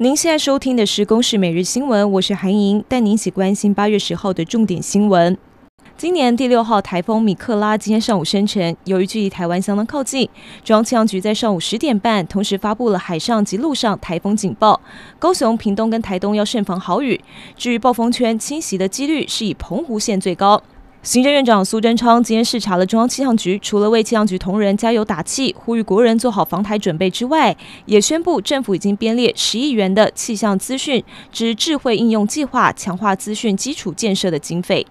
您现在收听的是《公视每日新闻》，我是韩莹，带您一起关心八月十号的重点新闻。今年第六号台风米克拉今天上午生成，由于距离台湾相当靠近，中央气象局在上午十点半同时发布了海上及陆上台风警报，高雄、屏东跟台东要慎防豪雨。至于暴风圈侵袭的几率是以澎湖县最高。行政院长苏贞昌今天视察了中央气象局，除了为气象局同仁加油打气、呼吁国人做好防台准备之外，也宣布政府已经编列十亿元的气象资讯之智慧应用计划，强化资讯基础建设的经费。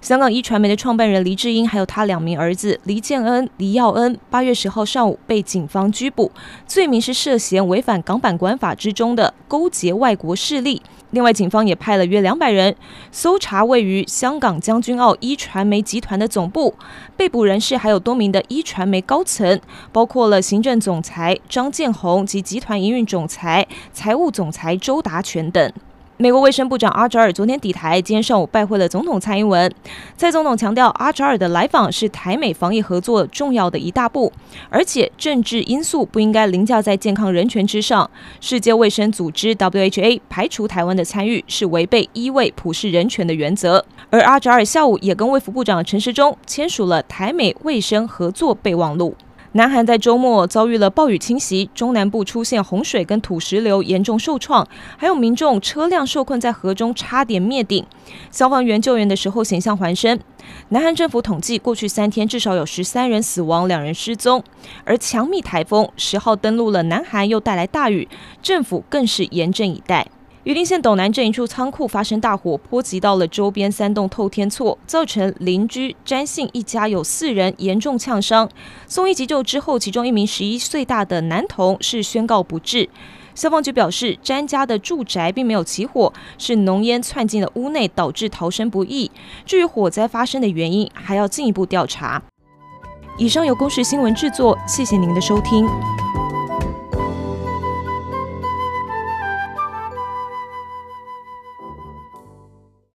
香港一传媒的创办人黎智英，还有他两名儿子黎建恩、黎耀恩，八月十号上午被警方拘捕，罪名是涉嫌违反港版国安法之中的勾结外国势力。另外，警方也派了约两百人搜查位于香港将军澳一传媒集团的总部，被捕人士还有多名的一传媒高层，包括了行政总裁张建宏及集团营运总裁、财务总裁周达全等。美国卫生部长阿扎尔昨天抵台，今天上午拜会了总统蔡英文。蔡总统强调，阿扎尔的来访是台美防疫合作重要的一大步，而且政治因素不应该凌驾在健康人权之上。世界卫生组织 （WHA） 排除台湾的参与是违背一位普世人权的原则。而阿扎尔下午也跟卫福部长陈时中签署了台美卫生合作备忘录。南韩在周末遭遇了暴雨侵袭，中南部出现洪水跟土石流，严重受创，还有民众车辆受困在河中，差点灭顶。消防员救援的时候险象环生。南韩政府统计，过去三天至少有十三人死亡，两人失踪。而强密台风十号登陆了南韩，又带来大雨，政府更是严阵以待。榆林县斗南镇一处仓库发生大火，波及到了周边三栋透天厝，造成邻居詹姓一家有四人严重呛伤。送医急救之后，其中一名十一岁大的男童是宣告不治。消防局表示，詹家的住宅并没有起火，是浓烟窜进了屋内，导致逃生不易。至于火灾发生的原因，还要进一步调查。以上由公视新闻制作，谢谢您的收听。